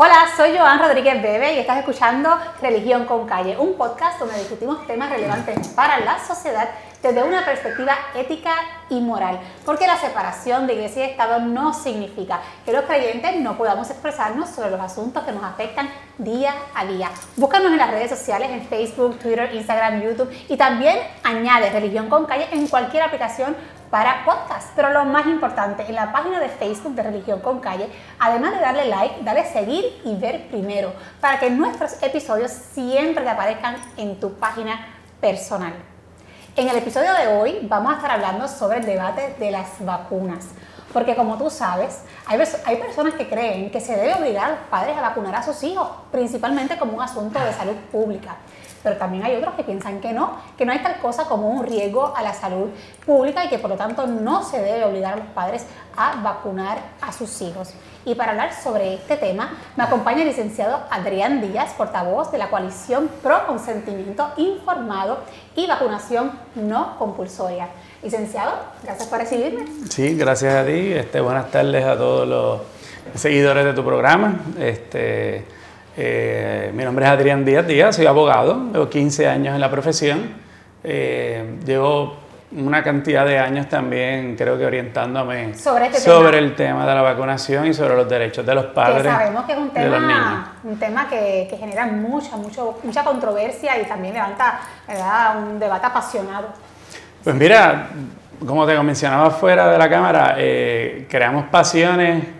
Hola, soy Joan Rodríguez Bebe y estás escuchando Religión con Calle, un podcast donde discutimos temas relevantes para la sociedad desde una perspectiva ética y moral, porque la separación de iglesia y Estado no significa que los creyentes no podamos expresarnos sobre los asuntos que nos afectan día a día. Búscanos en las redes sociales, en Facebook, Twitter, Instagram, YouTube y también añade Religión con Calle en cualquier aplicación para podcast. Pero lo más importante, en la página de Facebook de Religión con Calle, además de darle like, dale seguir y ver primero, para que nuestros episodios siempre te aparezcan en tu página personal. En el episodio de hoy vamos a estar hablando sobre el debate de las vacunas. Porque como tú sabes, hay, hay personas que creen que se debe obligar a los padres a vacunar a sus hijos, principalmente como un asunto de salud pública pero también hay otros que piensan que no, que no hay tal cosa como un riesgo a la salud pública y que por lo tanto no se debe obligar a los padres a vacunar a sus hijos. Y para hablar sobre este tema me acompaña el licenciado Adrián Díaz, portavoz de la coalición Pro Consentimiento Informado y Vacunación No Compulsoria. Licenciado, gracias por recibirme. Sí, gracias a ti. Este, buenas tardes a todos los seguidores de tu programa. Este, eh, mi nombre es Adrián Díaz Díaz, soy abogado, llevo 15 años en la profesión. Eh, llevo una cantidad de años también, creo que orientándome sobre, este el tema de la vacunación y sobre los derechos de los padres. Que sabemos que es un tema, un tema que, genera mucha, mucho, mucha controversia y también levanta un debate apasionado. Pues mira, como te mencionaba fuera de la cámara, eh, creamos pasiones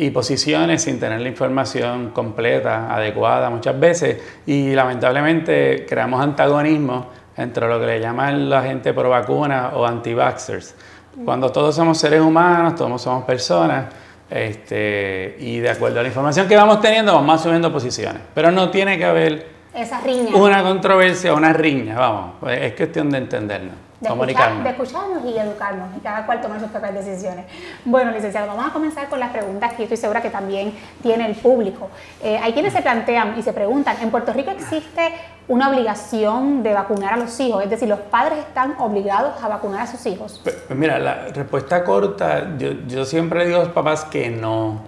y posiciones sin tener la información completa, adecuada muchas veces y lamentablemente creamos antagonismo entre lo que le llaman la gente pro vacuna o anti-vaxxers. Cuando todos somos seres humanos, todos somos personas, este, y de acuerdo a la información que vamos teniendo, vamos asumiendo posiciones. Pero no tiene que haber Esa riña. una controversia, una riña, vamos, es cuestión de entendernos de, escucharnos y educarnos y cada cual tomar sus propias decisiones. Bueno, licenciado, vamos a comenzar con las preguntas que estoy segura que también tiene el público. Eh, hay quienes se plantean y se preguntan, ¿en Puerto Rico existe una obligación de vacunar a los hijos? Es decir, ¿los padres están obligados a vacunar a sus hijos? Pues mira, la respuesta corta, yo, yo siempre digo a los papás que no.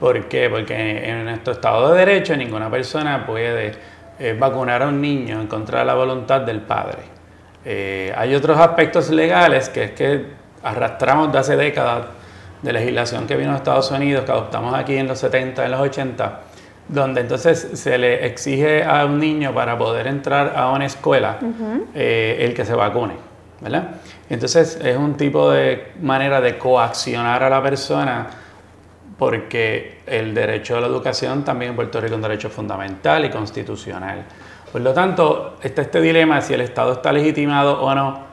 ¿Por qué? Porque en nuestro Estado de Derecho ninguna persona puede eh, vacunar a un niño en contra de la voluntad del padre. Eh, hay otros aspectos legales que es que arrastramos de hace décadas de legislación que vino de Estados Unidos, que adoptamos aquí en los 70, en los 80, donde entonces se le exige a un niño para poder entrar a una escuela eh, el que se vacune, ¿verdad? Entonces es un tipo de manera de coaccionar a la persona porque el derecho a la educación también en Puerto Rico es un derecho fundamental y constitucional. Por lo tanto, está este dilema de si el Estado está legitimado o no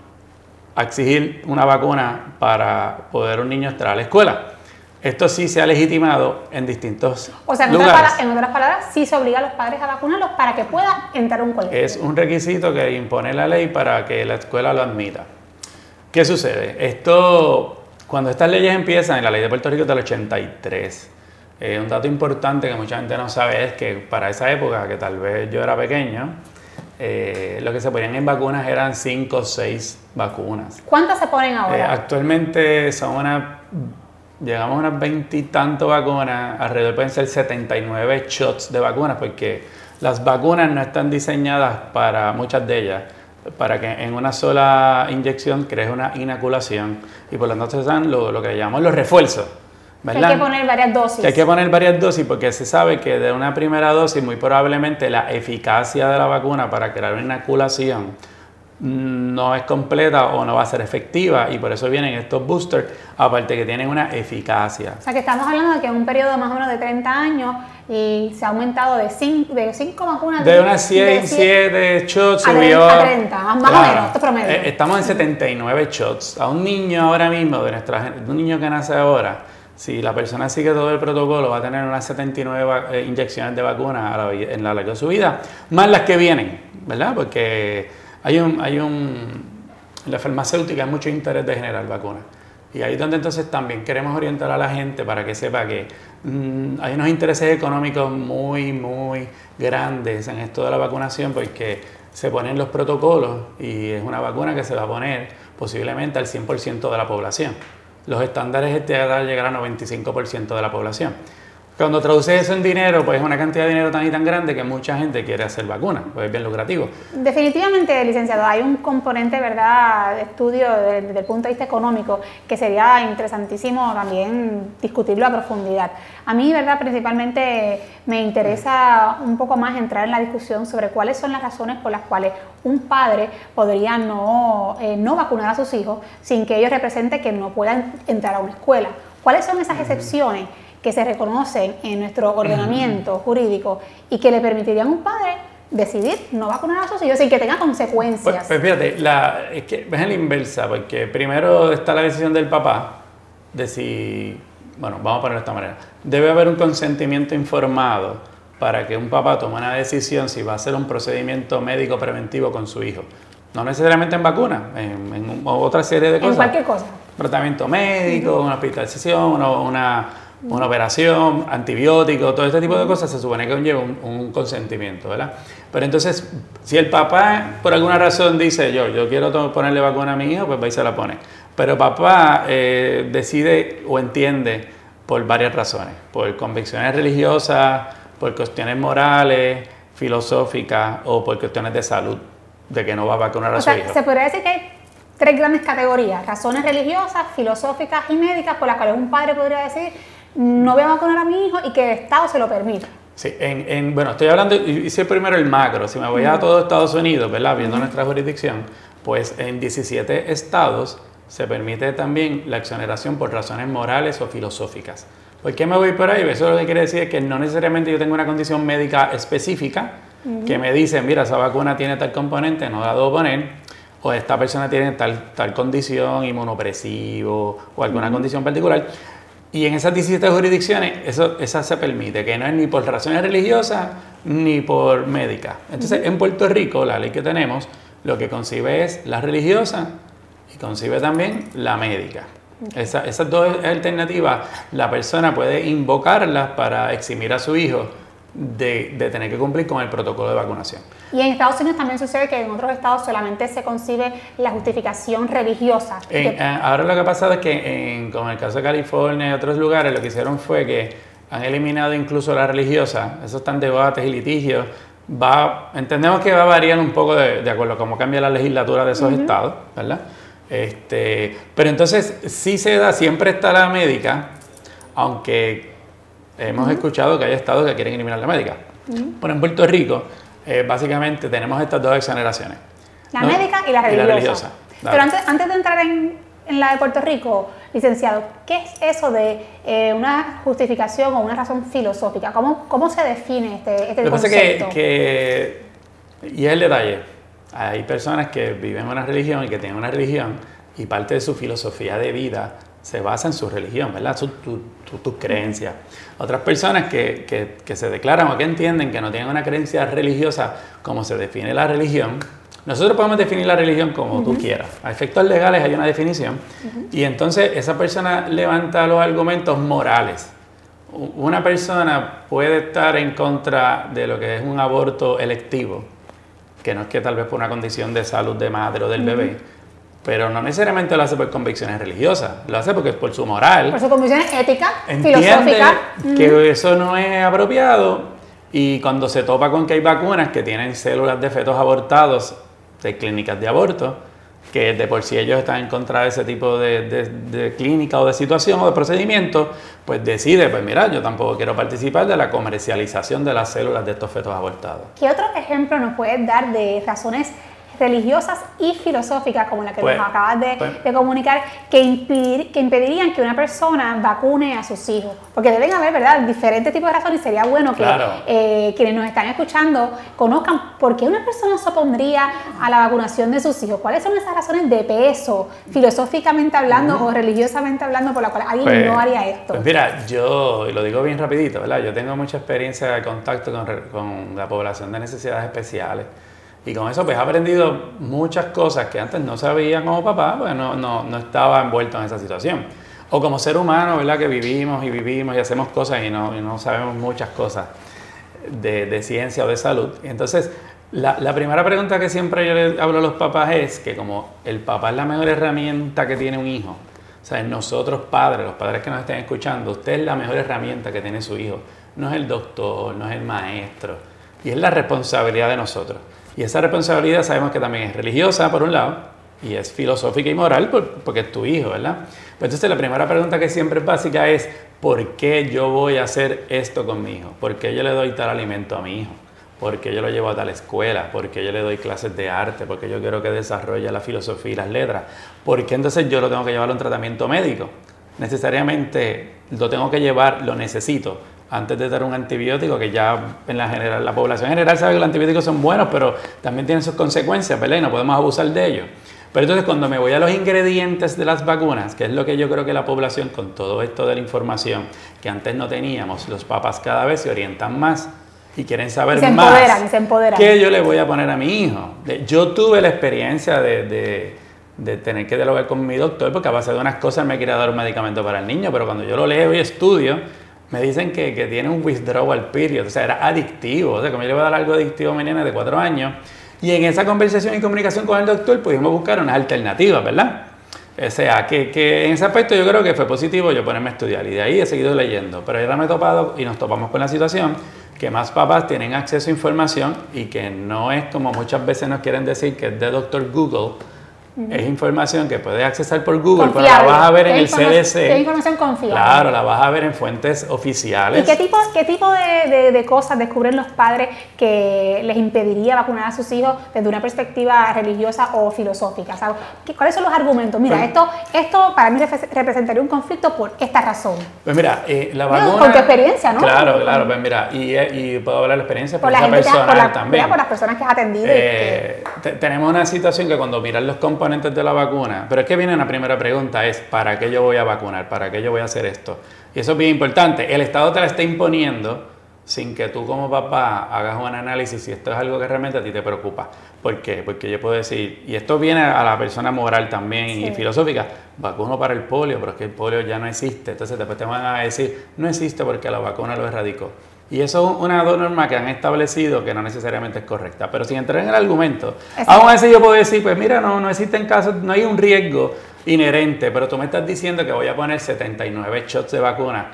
a exigir una vacuna para poder un niño entrar a la escuela. Esto sí se ha legitimado en distintos o sea, en lugares. Otras, en otras palabras, sí se obliga a los padres a vacunarlos para que pueda entrar a un colegio. Es un requisito que impone la ley para que la escuela lo admita. ¿Qué sucede? Esto, cuando estas leyes empiezan, en la ley de Puerto Rico es del 83, eh, un dato importante que mucha gente no sabe es que para esa época, que tal vez yo era pequeño, eh, lo que se ponían en vacunas eran 5 o 6 vacunas. ¿Cuántas se ponen ahora? Eh, actualmente son unas, llegamos a unas 20 y tanto vacunas, alrededor pueden ser 79 shots de vacunas, porque las vacunas no están diseñadas para muchas de ellas para que en una sola inyección crees una inoculación y por lo tanto se dan lo, lo que llamamos los refuerzos hay que poner varias dosis. hay que poner varias dosis porque se sabe que de una primera dosis muy probablemente la eficacia de la vacuna para crear una inoculación no es completa o no va a ser efectiva y por eso vienen estos boosters, aparte que tienen una eficacia. O sea que estamos hablando de que en un periodo más o menos de 30 años y se ha aumentado de 5 de cinco vacunas. De unas 100, 7 shots subió. A 30, más, o menos, esto promedio. Eh, estamos en 79 shots. A un niño ahora mismo, de nuestra, un niño que nace ahora, si la persona sigue todo el protocolo, va a tener unas 79 eh, inyecciones de vacuna en la larga de su vida, más las que vienen, ¿verdad? Porque hay un, hay un, en la farmacéutica hay mucho interés de generar vacunas. Y ahí es donde entonces también queremos orientar a la gente para que sepa que mm, hay unos intereses económicos muy, muy grandes en esto de la vacunación porque se ponen los protocolos y es una vacuna que se va a poner posiblemente al 100% de la población los estándares este llegar a 95% de la población. Cuando traduces eso en dinero, pues es una cantidad de dinero tan y tan grande que mucha gente quiere hacer vacunas, pues es bien lucrativo. Definitivamente, licenciado, hay un componente, ¿verdad?, de estudio desde, el punto de vista económico que sería interesantísimo también discutirlo a profundidad. A mí, ¿verdad?, principalmente me interesa un poco más entrar en la discusión sobre cuáles son las razones por las cuales un padre podría no, eh, no vacunar a sus hijos sin que ello represente que no puedan entrar a una escuela. ¿Cuáles son esas excepciones? Que se reconocen en nuestro ordenamiento jurídico y que le permitirían a un padre decidir no vacunar a sus hijos sin que tenga consecuencias. Pues, pues fíjate, la, es que es la inversa, porque primero está la decisión del papá de si, bueno, vamos a ponerlo de esta manera, debe haber un consentimiento informado para que un papá tome una decisión si va a hacer un procedimiento médico preventivo con su hijo. No necesariamente en vacuna, en, otra serie de cosas. En cualquier cosa. Tratamiento médico, una hospitalización, una una operación, antibióticos, todo este tipo de cosas, se supone que conlleva un, consentimiento, ¿verdad? Pero entonces, si el papá por alguna razón dice, yo, yo quiero ponerle vacuna a mi hijo, pues va y se la pone. Pero papá eh, decide o entiende por varias razones, por convicciones religiosas, por cuestiones morales, filosóficas o por cuestiones de salud, de que no va a vacunar a su hijo. Se podría decir que hay tres grandes categorías, razones religiosas, filosóficas y médicas, por las cuales un padre podría decir, no voy a vacunar a mi hijo y que el Estado se lo permita. Sí, en, bueno, estoy hablando, hice primero el macro, si me voy a todo Estados Unidos, ¿verdad? Viendo nuestra jurisdicción, pues en 17 estados se permite también la exoneración por razones morales o filosóficas. ¿Por qué me voy por ahí? Eso lo que quiere decir es que no necesariamente yo tengo una condición médica específica que me dice, mira, esa vacuna tiene tal componente, no la debo poner, o esta persona tiene tal, tal condición, inmunopresivo o alguna condición particular. Y en esas 17 jurisdicciones, eso, esa se permite, que no es ni por razones religiosas ni por médicas. Entonces, en Puerto Rico, la ley que tenemos, lo que concibe es la religiosa y concibe también la médica. esas dos alternativas, la persona puede invocarlas para eximir a su hijo de, tener que cumplir con el protocolo de vacunación. Y en Estados Unidos también sucede que en otros estados solamente se concibe la justificación religiosa. Eh, ahora lo que ha pasado es que, en, como en el caso de California y otros lugares, lo que hicieron fue que han eliminado incluso la religiosa. Esos están debates y litigios. Va, entendemos que va a variar un poco de, acuerdo a cómo cambia la legislatura de esos estados, ¿verdad? Este, pero entonces sí se da, siempre está la médica, aunque Hemos escuchado que hay estados que quieren eliminar la médica. Bueno, en Puerto Rico, eh, básicamente tenemos estas dos exoneraciones. La médica y la religiosa. Pero antes, antes de entrar en, la de Puerto Rico, licenciado, ¿qué es eso de eh, una justificación o una razón filosófica? ¿Cómo, cómo se define este, este Lo concepto? Lo que, que, y es el detalle, hay personas que viven en una religión y que tienen una religión y parte de su filosofía de vida se basa en su religión, ¿verdad? Sus tu, creencias. Otras personas que, que, se declaran o que entienden que no tienen una creencia religiosa como se define la religión, nosotros podemos definir la religión como tú quieras. A efectos legales hay una definición y entonces esa persona levanta los argumentos morales. Una persona puede estar en contra de lo que es un aborto electivo, que no es que tal vez por una condición de salud de madre o del bebé, pero no necesariamente lo hace por convicciones religiosas, lo hace porque es por su moral. Por su convicciones éticas, filosóficas. Que eso no es apropiado y cuando se topa con que hay vacunas que tienen células de fetos abortados de clínicas de aborto, que de por sí ellos están en contra de ese tipo de, de, clínica o de situación o de procedimiento, pues decide, pues mira, yo tampoco quiero participar de la comercialización de las células de estos fetos abortados. ¿Qué otro ejemplo nos puedes dar de razones religiosas y filosóficas, como la que nos acabas de, comunicar, que, impedir, que impedirían que una persona vacune a sus hijos. Porque deben haber, ¿verdad?, diferentes tipos de razones. Sería bueno que eh, quienes nos están escuchando conozcan por qué una persona se opondría a la vacunación de sus hijos. ¿Cuáles son esas razones de peso, filosóficamente hablando o religiosamente hablando, por las cuales alguien pues, no haría esto? Pues mira, yo, y lo digo bien rapidito, ¿verdad? Yo tengo mucha experiencia de contacto con, con la población de necesidades especiales. Y con eso pues he aprendido muchas cosas que antes no sabía como papá, pues no, no, no, estaba envuelto en esa situación. O como ser humano, ¿verdad? Que vivimos y vivimos y hacemos cosas y no, y no sabemos muchas cosas de, de, ciencia o de salud. Entonces, la, la, primera pregunta que siempre yo le hablo a los papás es que como el papá es la mejor herramienta que tiene un hijo, O sea, nosotros padres, los padres que nos estén escuchando, usted es la mejor herramienta que tiene su hijo. No es el doctor, no es el maestro. Y es la responsabilidad de nosotros. Y esa responsabilidad sabemos que también es religiosa, por un lado, y es filosófica y moral, porque es tu hijo, ¿verdad? Pues entonces la primera pregunta que siempre es básica es, ¿por qué yo voy a hacer esto con mi hijo? ¿Por qué yo le doy tal alimento a mi hijo? ¿Por qué yo lo llevo a tal escuela? ¿Por qué yo le doy clases de arte? ¿Por qué yo quiero que desarrolle la filosofía y las letras? ¿Por qué entonces yo lo tengo que llevar a un tratamiento médico? Necesariamente lo tengo que llevar, lo necesito antes de dar un antibiótico, que ya en la, general, la población general sabe que los antibióticos son buenos, pero también tienen sus consecuencias, ¿verdad? Y no podemos abusar de ellos. Pero entonces cuando me voy a los ingredientes de las vacunas, que es lo que yo creo que la población, con todo esto de la información que antes no teníamos, los papás cada vez se orientan más y quieren saber se más. Empoderan, se empoderan. ¿Qué yo le voy a poner a mi hijo? Yo tuve la experiencia de, de, tener que dialogar con mi doctor porque a base de unas cosas me quería dar un medicamento para el niño, pero cuando yo lo leo y estudio, me dicen que, que, tiene un withdrawal period, o sea, era adictivo, o sea, como yo le voy a dar algo adictivo a mi nena de cuatro años. Y en esa conversación y comunicación con el doctor pudimos buscar unas alternativas, ¿verdad? O sea, que, que, en ese aspecto yo creo que fue positivo yo ponerme a estudiar y de ahí he seguido leyendo. Pero ahora me he topado y nos topamos con la situación que más papás tienen acceso a información y que no es como muchas veces nos quieren decir que es de doctor Google, es información que puedes accesar por Google, pero la vas a ver en el CDC. Es información confiable. Claro, la vas a ver en fuentes oficiales. ¿Y qué tipo, qué tipo de, de, cosas descubren los padres que les impediría vacunar a sus hijos desde una perspectiva religiosa o filosófica? ¿Cuáles son los argumentos? Mira, pues esto, esto para mí representaría un conflicto por esta razón. Pues mira, eh, la vacuna... con tu experiencia, ¿no? Claro, claro, pues mira, y, y puedo hablar de la experiencia por, la personal también. Por las personas que has atendido. Eh, tenemos una situación que cuando miras los componentes de la vacuna, pero es que viene una primera pregunta, es ¿para qué yo voy a vacunar? ¿Para qué yo voy a hacer esto? Y eso es bien importante. El Estado te la está imponiendo sin que tú como papá hagas un análisis si esto es algo que realmente a ti te preocupa. ¿Por qué? Porque yo puedo decir, y esto viene a la persona moral también y filosófica, vacuno para el polio, pero es que el polio ya no existe. Entonces después te van a decir, no existe porque la vacuna lo erradicó. Y eso es una norma que han establecido que no necesariamente es correcta. Pero sin entrar en el argumento, aún así yo puedo decir, pues mira, no, no existen casos, no hay un riesgo inherente, pero tú me estás diciendo que voy a poner 79 shots de vacuna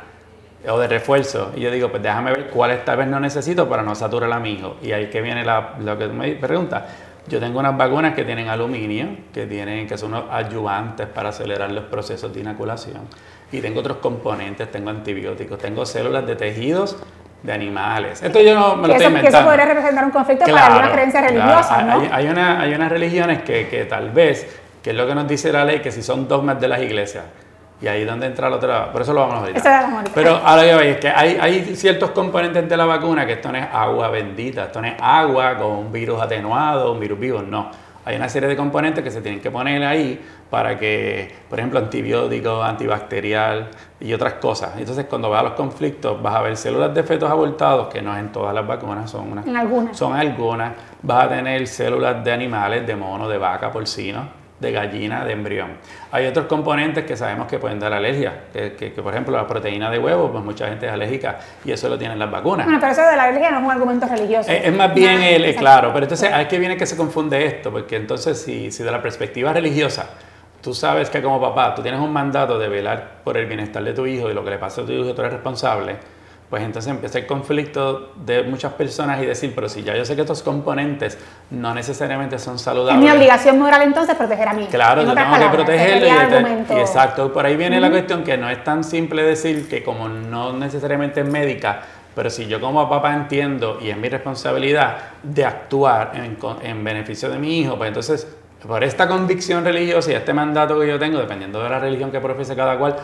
o de refuerzo. Y yo digo, pues déjame ver cuáles tal vez no necesito para no saturar a mi hijo. Y ahí que viene la, lo que me pregunta. Yo tengo unas vacunas que tienen aluminio, que, tienen, que son unos ayudantes para acelerar los procesos de inoculación. Y tengo otros componentes, tengo antibióticos, tengo células de tejidos de animales. Esto yo no me lo estoy inventando. Que eso podría representar un conflicto para alguna creencia religiosa, ¿no? Hay, hay, una, hay unas religiones que, que, tal vez, que es lo que nos dice la ley, que si son dogmas de las iglesias, y ahí es donde entra la otra, por eso lo vamos a ver. Pero ahora que es que hay, hay ciertos componentes de la vacuna que esto no es agua bendita, esto no es agua con un virus atenuado, un virus vivo, no hay una serie de componentes que se tienen que poner ahí para que, por ejemplo, antibióticos, antibacterial y otras cosas. Entonces, cuando vas a los conflictos, vas a ver células de fetos abortados, que no es en todas las vacunas, son unas. En algunas. Son algunas. Vas a tener células de animales, de mono, de vaca, porcino de gallina, de embrión. Hay otros componentes que sabemos que pueden dar alergia, que, por ejemplo la proteína de huevo, pues mucha gente es alérgica y eso lo tienen las vacunas. Bueno, pero eso de la alergia no es un argumento religioso. Es, más bien el, claro, pero entonces hay que viene que se confunde esto, porque entonces si, si de la perspectiva religiosa tú sabes que como papá tú tienes un mandato de velar por el bienestar de tu hijo y lo que le pasa a tu hijo tú eres responsable, pues entonces empieza el conflicto de muchas personas y decir, pero si ya yo sé que estos componentes no necesariamente son saludables. Es mi obligación moral entonces proteger a mi hijo. Claro, yo tengo que protegerlo. Y, exacto, por ahí viene la cuestión que no es tan simple decir que como no necesariamente es médica, pero si yo como papá entiendo y es mi responsabilidad de actuar en, en beneficio de mi hijo, pues entonces por esta convicción religiosa y este mandato que yo tengo, dependiendo de la religión que profese cada cual,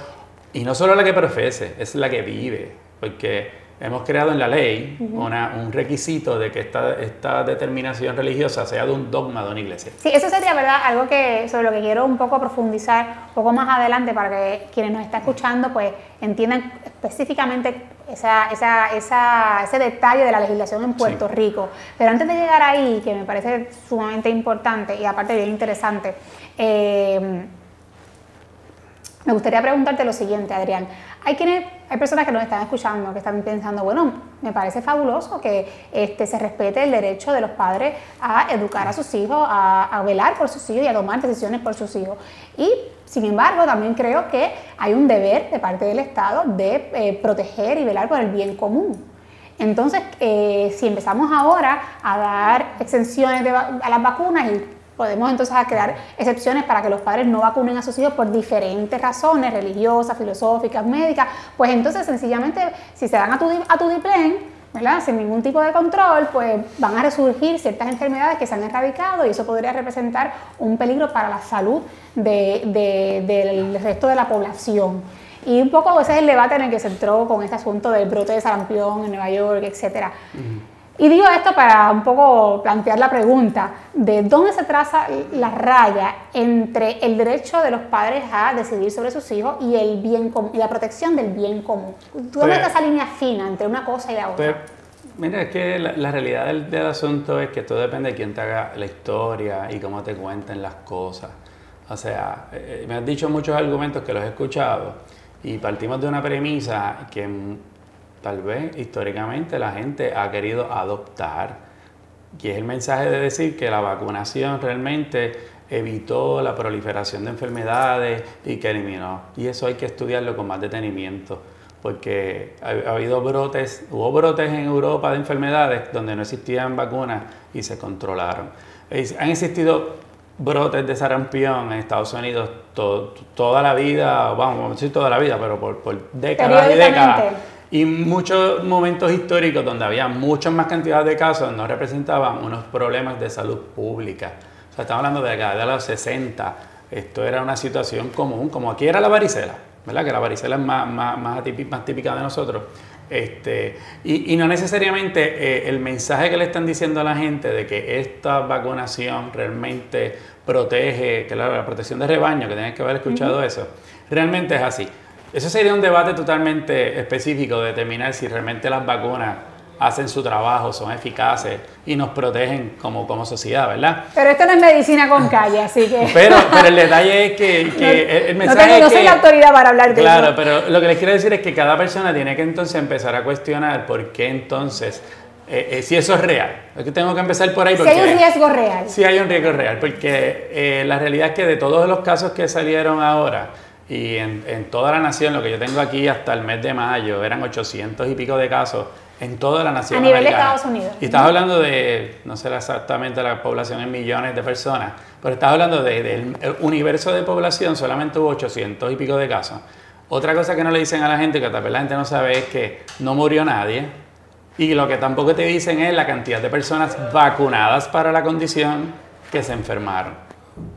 y no solo la que profese, es la que vive porque hemos creado en la ley un requisito de que esta, esta, determinación religiosa sea de un dogma de una iglesia. Sí, eso sería verdad algo que sobre lo que quiero un poco profundizar un poco más adelante para que quienes nos están escuchando pues entiendan específicamente esa, esa, esa, ese detalle de la legislación en Puerto Rico. Pero antes de llegar ahí, que me parece sumamente importante y aparte bien interesante, eh, me gustaría preguntarte lo siguiente, Adrián. Hay quienes, hay personas que nos están escuchando, que están pensando, bueno, me parece fabuloso que este, se respete el derecho de los padres a educar a sus hijos, a, velar por sus hijos y a tomar decisiones por sus hijos. Y Sin embargo, también creo que hay un deber de parte del Estado de eh, proteger y velar por el bien común. Entonces, eh, si empezamos ahora a dar exenciones a las vacunas y podemos entonces crear excepciones para que los padres no vacunen a sus hijos por diferentes razones, religiosas, filosóficas, médicas, pues entonces sencillamente si se dan a tu, a tu ¿verdad? sin ningún tipo de control, pues van a resurgir ciertas enfermedades que se han erradicado y eso podría representar un peligro para la salud del resto de la población. Y un poco ese es el debate en el que se entró con este asunto del brote de sarampión en Nueva York, etc. Y digo esto para un poco plantear la pregunta de dónde se traza la raya entre el derecho de los padres a decidir sobre sus hijos y el bien y la protección del bien común. ¿Tú dónde está esa línea fina entre una cosa y la otra? mira, es que la, realidad del, asunto es que todo depende de quién te haga la historia y cómo te cuenten las cosas. O sea, eh, me has dicho muchos argumentos que los he escuchado y partimos de una premisa que tal vez históricamente la gente ha querido adoptar, que es el mensaje de decir que la vacunación realmente evitó la proliferación de enfermedades y que eliminó. Y eso hay que estudiarlo con más detenimiento, porque ha, habido brotes, hubo brotes en Europa de enfermedades donde no existían vacunas y se controlaron. Han existido brotes de sarampión en Estados Unidos toda la vida, vamos, a decir toda la vida, pero por, por décadas y décadas. Y muchos momentos históricos donde había muchas más cantidades de casos no representaban unos problemas de salud pública. O sea, estamos hablando de acá, de los 60. Esto era una situación común, como aquí era la varicela, ¿verdad? Que la varicela es más, más, más, más típica de nosotros. Este, y, no necesariamente eh, el mensaje que le están diciendo a la gente de que esta vacunación realmente protege, que la, protección de rebaño, que tienen que haber escuchado eso, realmente es así. Eso sería un debate totalmente específico de determinar si realmente las vacunas hacen su trabajo, son eficaces y nos protegen como, como sociedad, ¿verdad? Pero esto no es medicina con calle, así que... Pero, pero el detalle es que, que el mensaje no, soy la autoridad para hablar de claro, eso. Claro, pero lo que les quiero decir es que cada persona tiene que entonces empezar a cuestionar por qué entonces... Eh, eh, si eso es real. Es que tengo que empezar por ahí. Porque, si hay un riesgo real. Si hay un riesgo real, porque eh, la realidad es que de todos los casos que salieron ahora, y en, en, toda la nación, lo que yo tengo aquí hasta el mes de mayo, eran 800 y pico de casos, en toda la nación. A nivel de Estados Unidos. Y estás hablando de, no sé exactamente la población en millones de personas, pero estás hablando de, del universo de población, solamente hubo 800 y pico de casos. Otra cosa que no le dicen a la gente, que tal vez la gente no sabe, es que no murió nadie. Y lo que tampoco te dicen es la cantidad de personas vacunadas para la condición que se enfermaron.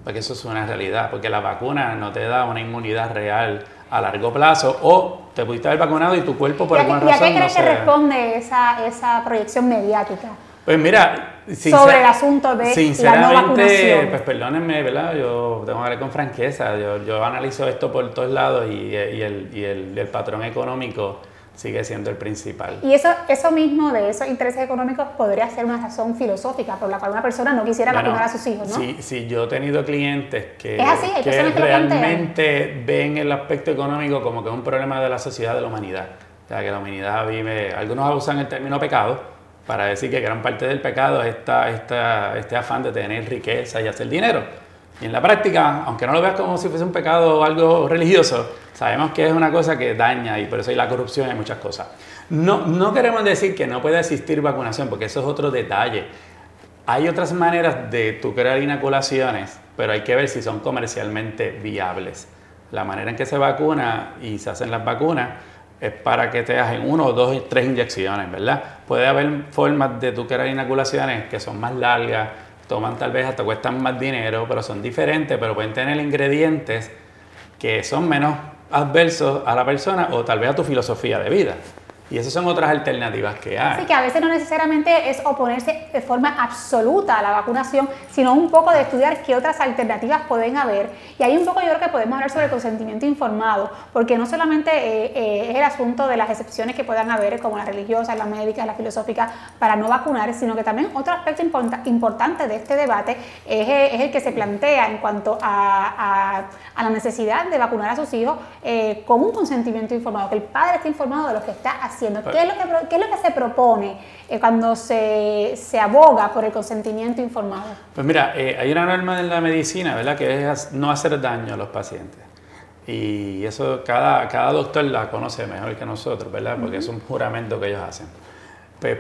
Porque eso es una realidad, porque la vacuna no te da una inmunidad real a largo plazo o te pudiste haber vacunado y tu cuerpo por alguna razón. ¿Y a qué crees que responde esa, esa proyección mediática? Pues mira, sobre el asunto de sinceramente, la no vacunación. pues perdónenme, ¿verdad? Yo tengo que hablar con franqueza. Yo, yo analizo esto por todos lados y, y, el, y el, el patrón económico sigue siendo el principal. Y eso, eso mismo de esos intereses económicos podría ser una razón filosófica por la cual una persona no quisiera vacunar a sus hijos, ¿no? Sí, sí, yo he tenido clientes que, que realmente ven el aspecto económico como que es un problema de la sociedad, de la humanidad. O sea, que la humanidad vive, algunos usan el término pecado para decir que gran parte del pecado es esta, esta, este afán de tener riqueza y hacer dinero. Y en la práctica, aunque no lo veas como si fuese un pecado o algo religioso, sabemos que es una cosa que daña y por eso hay la corrupción y muchas cosas. No, no queremos decir que no puede existir vacunación, porque eso es otro detalle. Hay otras maneras de tu crear inoculaciones, pero hay que ver si son comercialmente viables. La manera en que se vacuna y se hacen las vacunas es para que te hagan uno, dos, tres inyecciones, ¿verdad? Puede haber formas de tu crear inoculaciones que son más largas, toman tal vez hasta cuestan más dinero, pero son diferentes, pero pueden tener ingredientes que son menos adversos a la persona o tal vez a tu filosofía de vida. Y esas son otras alternativas que hay. Así que a veces no necesariamente es oponerse de forma absoluta a la vacunación, sino un poco de estudiar qué otras alternativas pueden haber. Y ahí un poco yo creo que podemos hablar sobre el consentimiento informado, porque no solamente eh, eh, es el asunto de las excepciones que puedan haber, como las religiosas, las médicas, las filosóficas, para no vacunar, sino que también otro aspecto importante de este debate es, es, el que se plantea en cuanto a, a, la necesidad de vacunar a sus hijos eh, con un consentimiento informado, que el padre esté informado de lo que está haciendo haciendo? ¿Qué es lo que, qué es lo que se propone eh, cuando se, se, aboga por el consentimiento informado? Pues mira, eh, hay una norma en la medicina, ¿verdad? Que es no hacer daño a los pacientes. Y eso cada, cada doctor la conoce mejor que nosotros, ¿verdad? Porque es un juramento que ellos hacen. Pues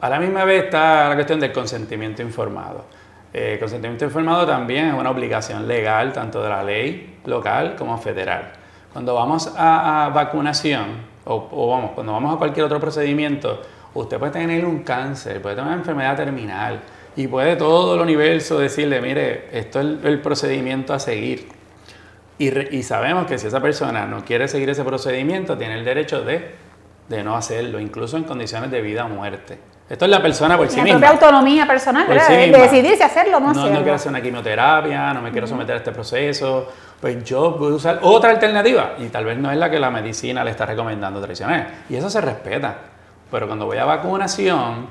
a la misma vez está la cuestión del consentimiento informado. El eh, consentimiento informado también es una obligación legal, tanto de la ley local como federal. Cuando vamos a, vacunación, o, vamos, cuando vamos a cualquier otro procedimiento, usted puede tener un cáncer, puede tener una enfermedad terminal, y puede todo el universo decirle, mire, esto es el, procedimiento a seguir. Y, y, sabemos que si esa persona no quiere seguir ese procedimiento, tiene el derecho de, de no hacerlo, incluso en condiciones de vida o muerte. Esto es la persona por sí misma. La propia autonomía personal, de decidir si hacerlo o no, hacerlo. No quiero hacer una quimioterapia, no me quiero someter a este proceso. Pues yo voy a usar otra alternativa y tal vez no es la que la medicina le está recomendando tradicional. Y eso se respeta. Pero cuando voy a vacunación,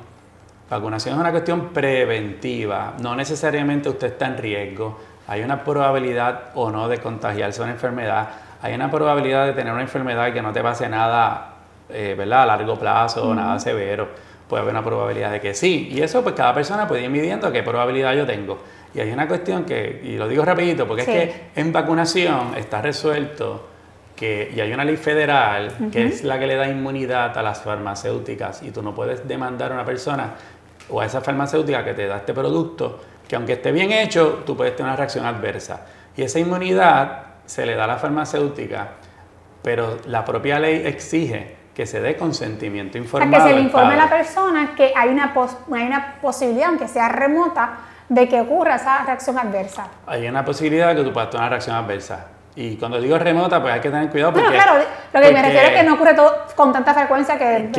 vacunación es una cuestión preventiva. No necesariamente usted está en riesgo. Hay una probabilidad o no de contagiarse una enfermedad. Hay una probabilidad de tener una enfermedad que no te pase nada, eh, ¿verdad? A largo plazo, nada severo puede haber una probabilidad de que sí. Y eso pues cada persona puede ir midiendo qué probabilidad yo tengo. Y hay una cuestión que, y lo digo rapidito, porque es que en vacunación está resuelto que, y hay una ley federal que es la que le da inmunidad a las farmacéuticas y tú no puedes demandar a una persona o a esa farmacéutica que te da este producto, que aunque esté bien hecho, tú puedes tener una reacción adversa. Y esa inmunidad se le da a la farmacéutica, pero la propia ley exige que se dé consentimiento informado. O sea, que se le informe a la persona que hay una, hay una posibilidad, aunque sea remota, de que ocurra esa reacción adversa. Hay una posibilidad de que tú puedas tener una reacción adversa. Y cuando digo remota, pues hay que tener cuidado porque... Claro, lo que me refiero es que no ocurre todo con tanta frecuencia que...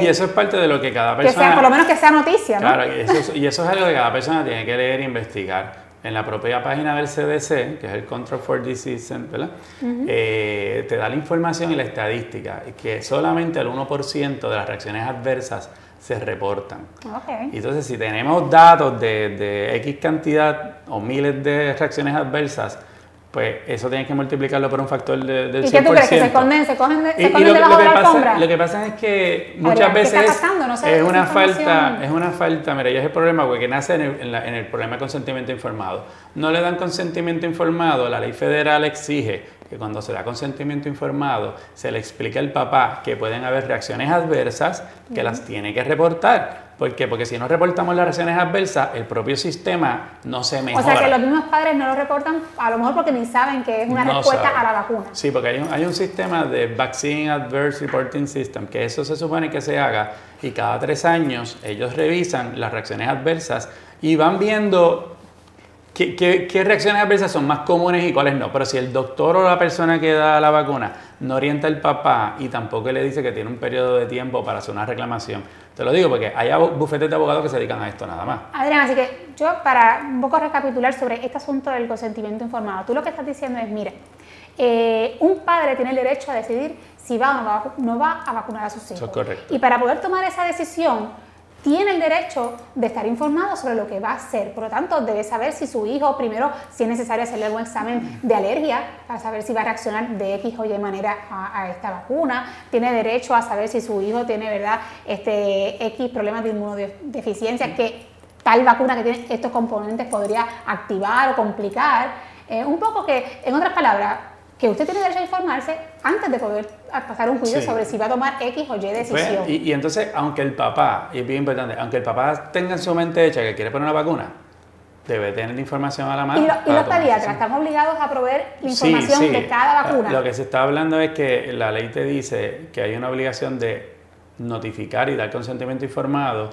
y eso es parte de lo que cada persona... Que sea, por lo menos que sea noticia, ¿no? Claro, y eso, y eso es algo que cada persona tiene que leer e investigar en la propia página del CDC, que es el Control for Disease ¿verdad? Eh, te da la información y la estadística, que solamente el 1% de las reacciones adversas se reportan. Okay. Entonces, si tenemos datos de, de X cantidad o miles de reacciones adversas, pues eso tienes que multiplicarlo por un factor de, del 100%. ¿Y qué tú crees? ¿Que se esconden, se cogen, se debajo de la alfombra? Lo que pasa es que muchas veces es una falta, es una falta, mira, ya es el problema porque nace en el, en el problema de consentimiento informado. No le dan consentimiento informado, la ley federal exige que cuando se da consentimiento informado se le explica al papá que pueden haber reacciones adversas que las tiene que reportar. ¿Por qué? Porque si no reportamos las reacciones adversas, el propio sistema no se mejora. O sea que los mismos padres no lo reportan, a lo mejor porque ni saben que es una respuesta a la vacuna. Sí, porque hay un, hay un sistema de Vaccine Adverse Reporting System, que eso se supone que se haga y cada tres años ellos revisan las reacciones adversas y van viendo ¿Qué, qué, reacciones adversas son más comunes y cuáles no? Pero si el doctor o la persona que da la vacuna no orienta al papá y tampoco le dice que tiene un periodo de tiempo para hacer una reclamación, te lo digo porque hay bufetes de abogados que se dedican a esto nada más. Adrián, así que yo para un poco recapitular sobre este asunto del consentimiento informado, tú lo que estás diciendo es, mire, eh, un padre tiene el derecho a decidir si va o no va, no va a vacunar a sus hijos. Eso es correcto. Y para poder tomar esa decisión, tiene el derecho de estar informado sobre lo que va a hacer. Por lo tanto, debe saber si su hijo, primero, si es necesario hacerle algún examen de alergia para saber si va a reaccionar de X o Y manera a, esta vacuna. Tiene derecho a saber si su hijo tiene, ¿verdad?, este X problemas de inmunodeficiencia que tal vacuna que tiene estos componentes podría activar o complicar. Eh, un poco que, en otras palabras, que usted tiene derecho a informarse antes de poder pasar un juicio sobre si va a tomar X o Y pues, decisión. y, entonces, aunque el papá, y es bien importante, aunque el papá tenga en su mente hecha que quiere poner una vacuna, debe tener la información a la mano. ¿Y, los pediatras están obligados a proveer información de cada vacuna? Lo que se está hablando es que la ley te dice que hay una obligación de notificar y dar consentimiento informado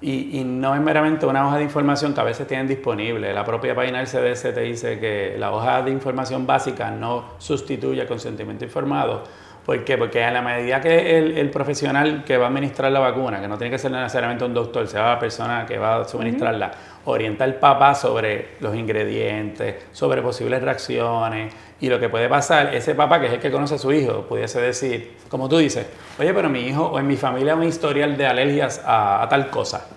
y, no es meramente una hoja de información que a veces tienen disponible. La propia página del CDC te dice que la hoja de información básica no sustituye el consentimiento informado. ¿Por qué? Porque a la medida que el, profesional que va a administrar la vacuna, que no tiene que ser necesariamente un doctor, sea la persona que va a suministrarla, orienta al papá sobre los ingredientes, sobre posibles reacciones y lo que puede pasar, ese papá que es el que conoce a su hijo, pudiese decir, como tú dices, oye, pero mi hijo o en mi familia hay un historial de alergias a, tal cosa.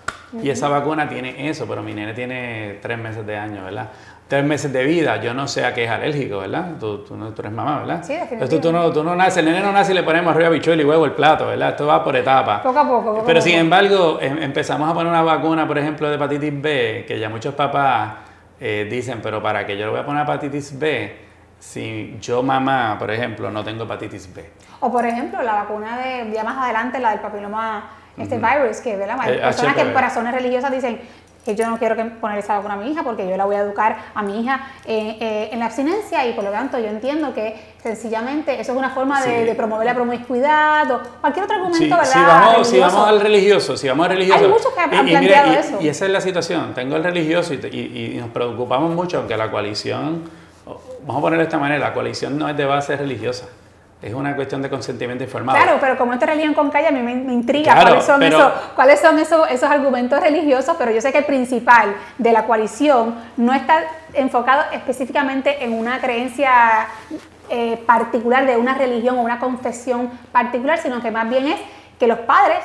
Y esa vacuna tiene eso, pero mi nene tiene tres meses de año, ¿verdad? Tres meses de vida, yo no sé a qué es alérgico, ¿verdad? Tú, tú, no, tú eres mamá, ¿verdad? Sí, Entonces, definitivamente. tú, no, tú no naces, el nene no nace y le ponemos arriba bichuelo y huevo el plato, ¿verdad? Esto va por etapas. Poco a poco. poco a Pero poco. sin embargo, em- empezamos a poner una vacuna, por ejemplo, de hepatitis B, que ya muchos papás eh, dicen, pero ¿para qué yo le voy a poner hepatitis B si yo, mamá, por ejemplo, no tengo hepatitis B? O por ejemplo, la vacuna de, ya más adelante, la del papiloma este virus, que ¿verdad? hay El personas que por razones religiosas dicen que yo no quiero que poner esa vacuna a mi hija porque yo la voy a educar a mi hija eh, eh, en la abstinencia y por lo tanto yo entiendo que sencillamente eso es una forma de, Sí. de promover la promiscuidad o cualquier otro argumento, Sí, ¿verdad? si, vamos, si religioso. vamos al religioso, si vamos al religioso. Hay muchos que han y- y mira, planteado y- eso. Y esa es la situación. Tengo el religioso y, te- y- y nos preocupamos mucho, aunque la coalición, vamos a ponerlo de esta manera, la coalición no es de base religiosa. Es una cuestión de consentimiento informado. Claro, pero como esto es religión con calle, a mí me, me intriga Claro, cuáles son, pero- esos, cuáles son esos, esos argumentos religiosos, pero yo sé que el principal de la coalición no está enfocado específicamente en una creencia eh, particular de una religión o una confesión particular, sino que más bien es que los padres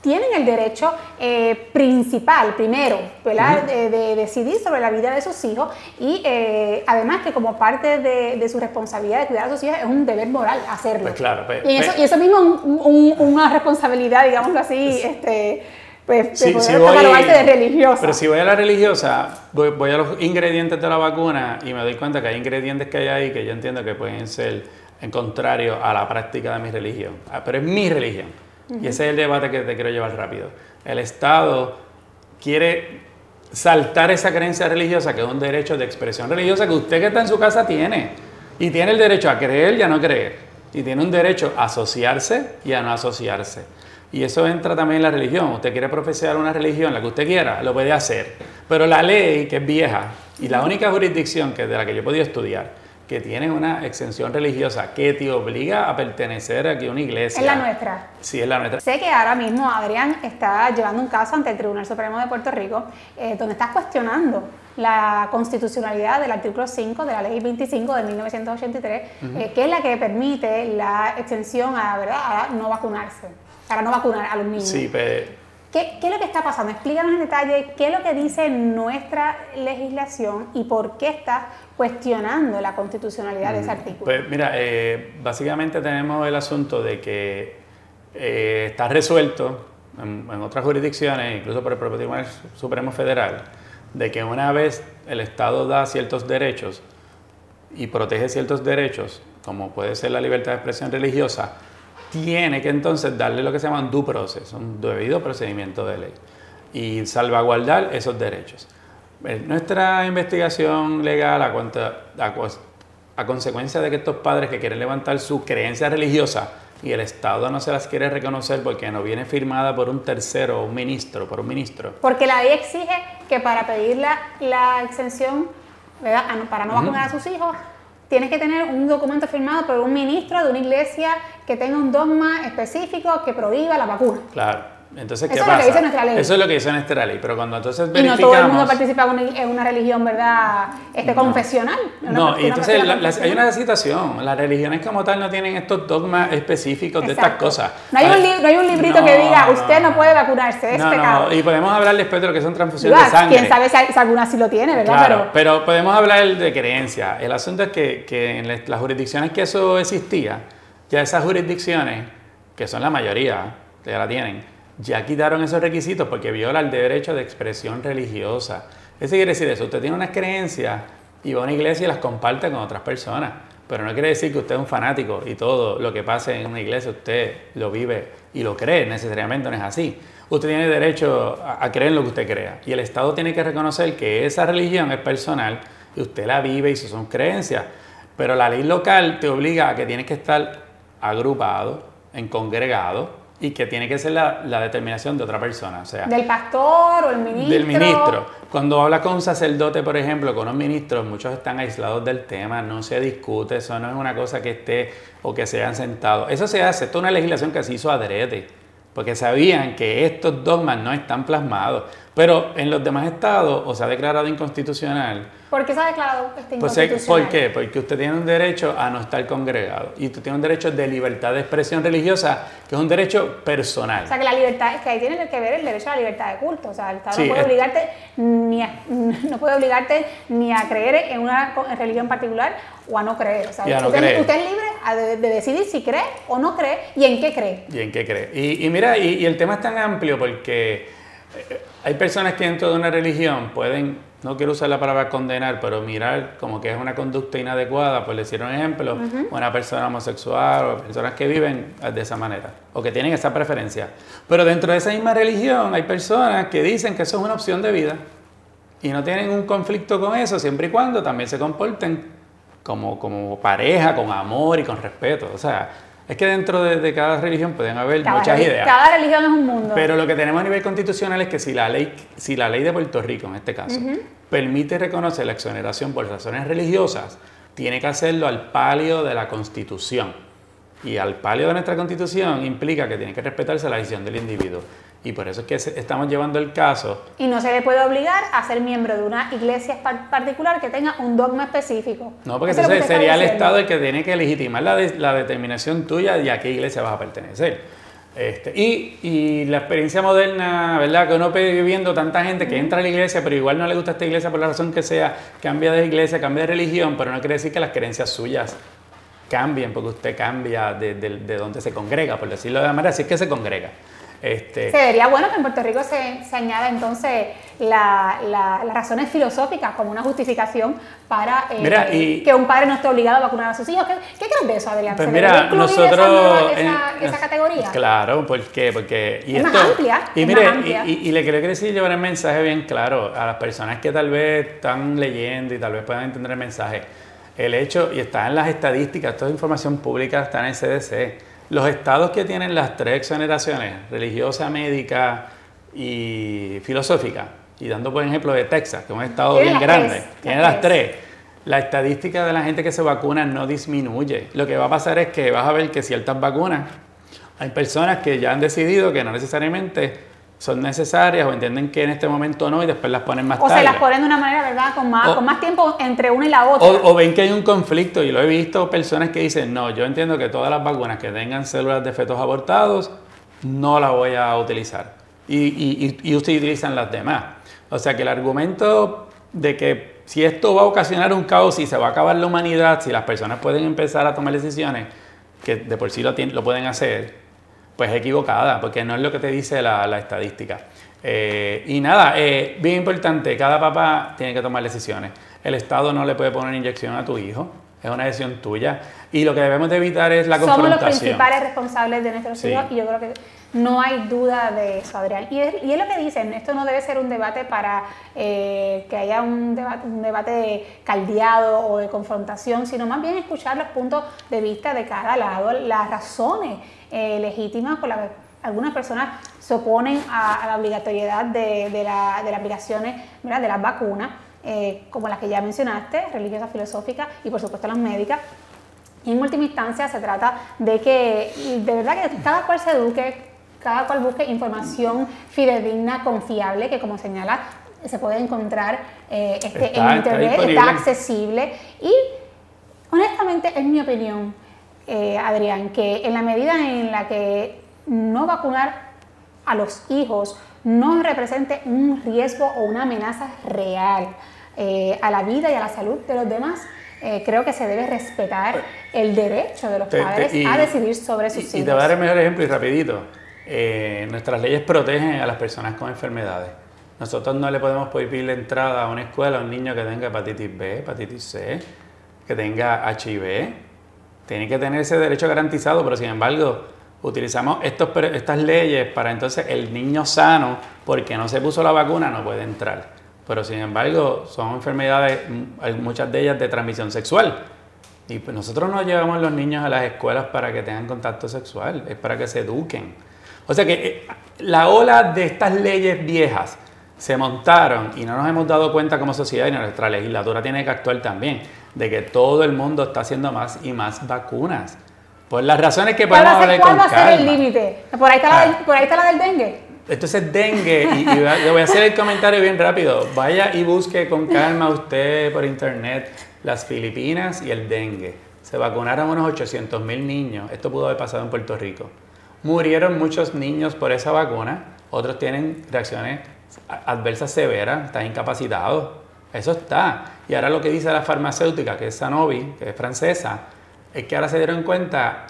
tienen el derecho eh, principal, primero, ¿verdad? de, de decidir sobre la vida de sus hijos y eh, además que como parte de, de su responsabilidad de cuidar a sus hijos es un deber moral hacerlo. Pues claro, pues- y, eso, pues- y eso mismo es un- un- una responsabilidad, digámoslo así, este, pues, poder sí voy- de religiosa. Pero si voy a la religiosa, voy, voy a los ingredientes de la vacuna y me doy cuenta que hay ingredientes que hay ahí que yo entiendo que pueden ser en contrario a la práctica de mi religión. Ah, Pero es mi religión. Y ese es el debate que te quiero llevar rápido. El Estado quiere saltar esa creencia religiosa, que es un derecho de expresión religiosa que usted que está en su casa tiene. Y tiene el derecho a creer y a no creer. Y tiene un derecho a asociarse y a no asociarse. Y eso entra también en la religión. Usted quiere profesar una religión, la que usted quiera, lo puede hacer. Pero la ley, que es vieja, y la única jurisdicción que de la que yo he podido estudiar, que tiene una exención religiosa que te obliga a pertenecer aquí a una iglesia. es la nuestra. Sí, es la nuestra. Sé que ahora mismo Adrián está llevando un caso ante el Tribunal Supremo de Puerto Rico eh, donde está cuestionando la constitucionalidad del artículo 5 de la ley 25 de 1983, eh, que es la que permite la exención a, ¿verdad? a no vacunarse, para no vacunar a los niños. Sí, pues, ¿Qué, qué es lo que está pasando? Explícanos en detalle qué es lo que dice nuestra legislación y por qué estás cuestionando la constitucionalidad de ese artículo. Pues mira, eh, básicamente tenemos el asunto de que eh, está resuelto en, en otras jurisdicciones, incluso por el propio Tribunal Supremo Federal, de que una vez el Estado da ciertos derechos y protege ciertos derechos, como puede ser la libertad de expresión religiosa, tiene que entonces darle lo que se llama un due process, un debido procedimiento de ley, y salvaguardar esos derechos. Nuestra investigación legal a, cuanta- a consecuencia de que estos padres que quieren levantar su creencia religiosa y el Estado no se las quiere reconocer porque no viene firmada por un tercero, un ministro, por un ministro, Porque la ley exige que para pedir la, la exención, ¿verdad? A no- para no vacunar a sus hijos, tienes que tener un documento firmado por un ministro de una iglesia que tenga un dogma específico que prohíba la vacuna. Claro. Entonces, ¿qué Eso es lo que pasa? dice nuestra ley. Eso es lo que dice nuestra ley, pero cuando entonces Y no verificamos... todo el mundo participa en una, religión, ¿verdad? Este, confesional. No, y entonces la- hay una situación, las religiones como tal no tienen estos dogmas específicos de estas cosas. No hay, un li- no hay un librito que diga, usted no, puede vacunarse, es no, pecado. No, y podemos hablar después de lo que son transfusiones de sangre. Quién sabe si, alguna sí lo tiene, ¿verdad? Claro, Pero, pero podemos hablar de creencia. El asunto es que, que en la- las jurisdicciones que eso existía, ya esas jurisdicciones, que son la mayoría, ya la tienen, ya quitaron esos requisitos porque viola el derecho de expresión religiosa. Eso quiere decir eso, usted tiene unas creencias y va a una iglesia y las comparte con otras personas. Pero no quiere decir que usted es un fanático y todo lo que pase en una iglesia usted lo vive y lo cree, necesariamente no es así. Usted tiene derecho a, creer en lo que usted crea y el Estado tiene que reconocer que esa religión es personal y usted la vive y eso son creencias. Pero la ley local te obliga a que tienes que estar agrupado, en congregado y que tiene que ser la, la determinación de otra persona. O sea, del pastor o el ministro. del ministro. Cuando habla con un sacerdote, por ejemplo, con un ministro, muchos están aislados del tema, no se discute, eso no es una cosa que esté o que se hayan sentado. Eso se hace, esto es una legislación que se hizo adrede, porque sabían que estos dogmas no están plasmados. Pero en los demás estados o se ha declarado inconstitucional. ¿Por qué se ha declarado este inconstitucional? ¿Por qué? Porque usted tiene un derecho a no estar congregado y usted tiene un derecho de libertad de expresión religiosa, que es un derecho personal. O sea, que la libertad, es que ahí tiene que ver el derecho a la libertad de culto. O sea, el Estado no puede obligarte ni a, no puede obligarte ni a creer en una religión particular o a no creer. O sea, usted, es libre de, decidir si cree o no cree y en qué cree. Y en qué cree. Y, mira, y el tema es tan amplio porque hay personas que dentro de una religión pueden, no quiero usar la palabra condenar, pero mirar como que es una conducta inadecuada, pues le hicieron ejemplo, una persona homosexual o personas que viven de esa manera o que tienen esa preferencia. Pero dentro de esa misma religión hay personas que dicen que eso es una opción de vida y no tienen un conflicto con eso siempre y cuando también se comporten como, como pareja, con amor y con respeto. O sea, es que dentro de, cada religión pueden haber muchas ideas. Cada religión es un mundo. Pero lo que tenemos a nivel constitucional es que si la ley, si la ley de Puerto Rico, en este caso, permite reconocer la exoneración por razones religiosas, tiene que hacerlo al palio de la Constitución. Y al palio de nuestra Constitución implica que tiene que respetarse la decisión del individuo. Y por eso es que estamos llevando el caso. Y no se le puede obligar a ser miembro de una iglesia particular que tenga un dogma específico. No, porque entonces sería el Estado el que tiene que legitimar la, la determinación tuya de a qué iglesia vas a pertenecer. Este, y, y, la experiencia moderna, ¿verdad? Que uno ve viendo tanta gente que entra a la iglesia, pero igual no le gusta esta iglesia por la razón que sea, cambia de iglesia, cambia de religión, pero no quiere decir que las creencias suyas cambien, porque usted cambia de, de, de donde se congrega, por decirlo de la manera, así es que se congrega. Este, Sería bueno que en Puerto Rico se, se añada entonces la, las razones filosóficas como una justificación para eh, que un padre no esté obligado a vacunar a sus hijos. ¿Qué, qué crees de eso, Adrián? Pues mira, nosotros... Esa, esa, categoría? Claro, ¿por qué? Porque... Y es más amplia. Y mire, Y, le quiero decir llevar el mensaje bien claro a las personas que tal vez están leyendo y tal vez puedan entender el mensaje. El hecho, y está en las estadísticas, toda información pública está en el CDC los estados que tienen las tres exoneraciones, religiosa, médica y filosófica, y dando por ejemplo de Texas, que es un estado bien grande, tiene las tres. La estadística de la gente que se vacuna no disminuye. Lo que va a pasar es que vas a ver que ciertas vacunas, hay personas que ya han decidido que no necesariamente son necesarias o entienden que en este momento no y después las ponen más tarde. O se las ponen de una manera, ¿verdad? Con más, con más tiempo entre una y la otra. O, ven que hay un conflicto y lo he visto personas que dicen, no, yo entiendo que todas las vacunas que tengan células de fetos abortados, no las voy a utilizar. Y, y, y, ustedes utilizan las demás. O sea que el argumento de que si esto va a ocasionar un caos y se va a acabar la humanidad, si las personas pueden empezar a tomar decisiones, que de por sí lo, lo pueden hacer, pues equivocada, porque no es lo que te dice la, estadística. Eh, y nada, eh, bien importante, cada papá tiene que tomar decisiones. El Estado no le puede poner inyección a tu hijo, es una decisión tuya. Y lo que debemos de evitar es la confrontación. Somos los principales responsables de nuestros hijos y yo creo que no hay duda de eso, Adrián. Y es, y es lo que dicen, esto no debe ser un debate para eh, que haya un debate, un debate caldeado o de confrontación, sino más bien escuchar los puntos de vista de cada lado, las razones eh, legítimas por las que algunas personas se oponen a, la obligatoriedad de, de, la, de las aplicaciones de las vacunas, eh, como las que ya mencionaste, religiosas, filosóficas y por supuesto las médicas. Y en última instancia se trata de que de verdad que cada cual se eduque, cada cual busque información fidedigna, confiable, que como señala se puede encontrar eh, este, en internet, está accesible. Y honestamente es mi opinión eh, Adrián, que en la medida en la que no vacunar a los hijos no represente un riesgo o una amenaza real eh, a la vida y a la salud de los demás, eh, creo que se debe respetar el derecho de los padres a decidir sobre sus hijos. Y te voy a dar el mejor ejemplo y rapidito. nuestras leyes protegen a las personas con enfermedades. Nosotros no le podemos prohibir la entrada a una escuela a un niño que tenga hepatitis B, hepatitis C, que tenga HIV, tiene que tener ese derecho garantizado, pero sin embargo utilizamos estos, estas leyes para entonces el niño sano, porque no se puso la vacuna, no puede entrar. Pero sin embargo son enfermedades, mm, muchas de ellas de transmisión sexual. Y pues nosotros no llevamos a los niños a las escuelas para que tengan contacto sexual, es para que se eduquen. O sea que eh, la ola de estas leyes viejas se montaron y no nos hemos dado cuenta como sociedad y nuestra legislatura tiene que actuar también de que todo el mundo está haciendo más y más vacunas. Por las razones que ¿Cuál podemos hablar cuál con va a ser el límite? Por, ahí está la Ah. del- por ahí está la del dengue. Entonces dengue, y, y le voy a hacer el comentario bien rápido. Vaya y busque con calma usted por internet las Filipinas y el dengue. Se vacunaron unos 800 mil niños. Esto pudo haber pasado en Puerto Rico. Murieron muchos niños por esa vacuna. Otros tienen reacciones adversas severas, están incapacitados. Eso está. Y ahora lo que dice la farmacéutica, que es Sanofi, que es francesa, es que ahora se dieron cuenta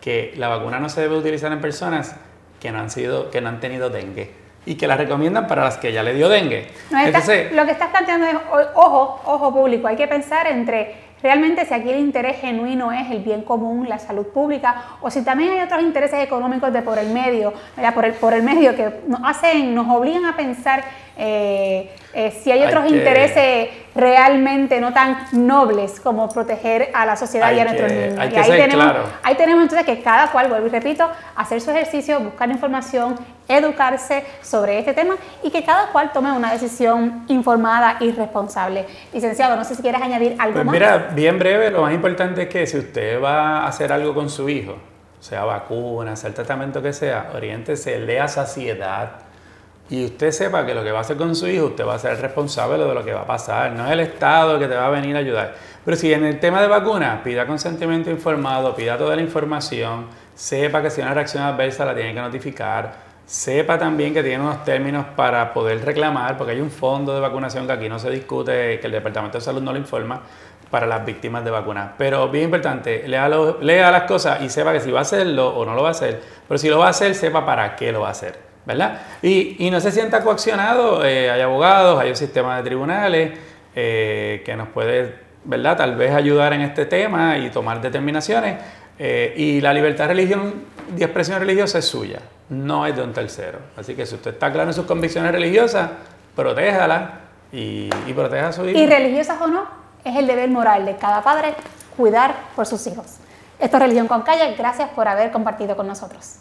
que la vacuna no se debe utilizar en personas que no han sido, que no han tenido dengue y que la recomiendan para las que ya le dio dengue. No, estás- Entonces, lo que estás planteando es, ojo, ojo público, hay que pensar entre realmente si aquí el interés genuino es el bien común, la salud pública, o si también hay otros intereses económicos de por el medio, ¿verdad? Por el, por el medio que nos hacen, nos obligan a pensar eh, eh, si hay Hay otros que- intereses realmente no tan nobles como proteger a la sociedad Hay y a nuestros niños. hay y que ahí ser tenemos, claro. ahí tenemos entonces que cada cual, vuelvo y repito, hacer su ejercicio, buscar información, educarse sobre este tema y que cada cual tome una decisión informada y responsable. Licenciado, no sé si quieres añadir algo pues más. mira, bien breve, lo más importante es que si usted va a hacer algo con su hijo, sea vacuna, sea el tratamiento que sea, oriéntese, lea saciedad y usted sepa que lo que va a hacer con su hijo, usted va a ser responsable de lo que va a pasar. No es el Estado que te va a venir a ayudar. Pero si en el tema de vacunas, pida consentimiento informado, pida toda la información, sepa que si hay una reacción adversa la tiene que notificar, sepa también que tiene unos términos para poder reclamar, porque hay un fondo de vacunación que aquí no se discute, que el Departamento de Salud no lo informa para las víctimas de vacunas. Pero bien importante, lea, lea las cosas y sepa que si va a hacerlo o no lo va a hacer. Pero si lo va a hacer, sepa para qué lo va a hacer. ¿Verdad? Y, y no se sienta coaccionado, eh, hay abogados, hay un sistema de tribunales eh, que nos puede, ¿verdad? Tal vez ayudar en este tema y tomar determinaciones. eh, y la libertad de religión, de expresión religiosa es suya, no es de un tercero. Así que si usted está claro en sus convicciones religiosas, protéjala y, y proteja a su hijo. Y religiosas o no, es el deber moral de cada padre cuidar por sus hijos. Esto es Religión con Calle, gracias por haber compartido con nosotros.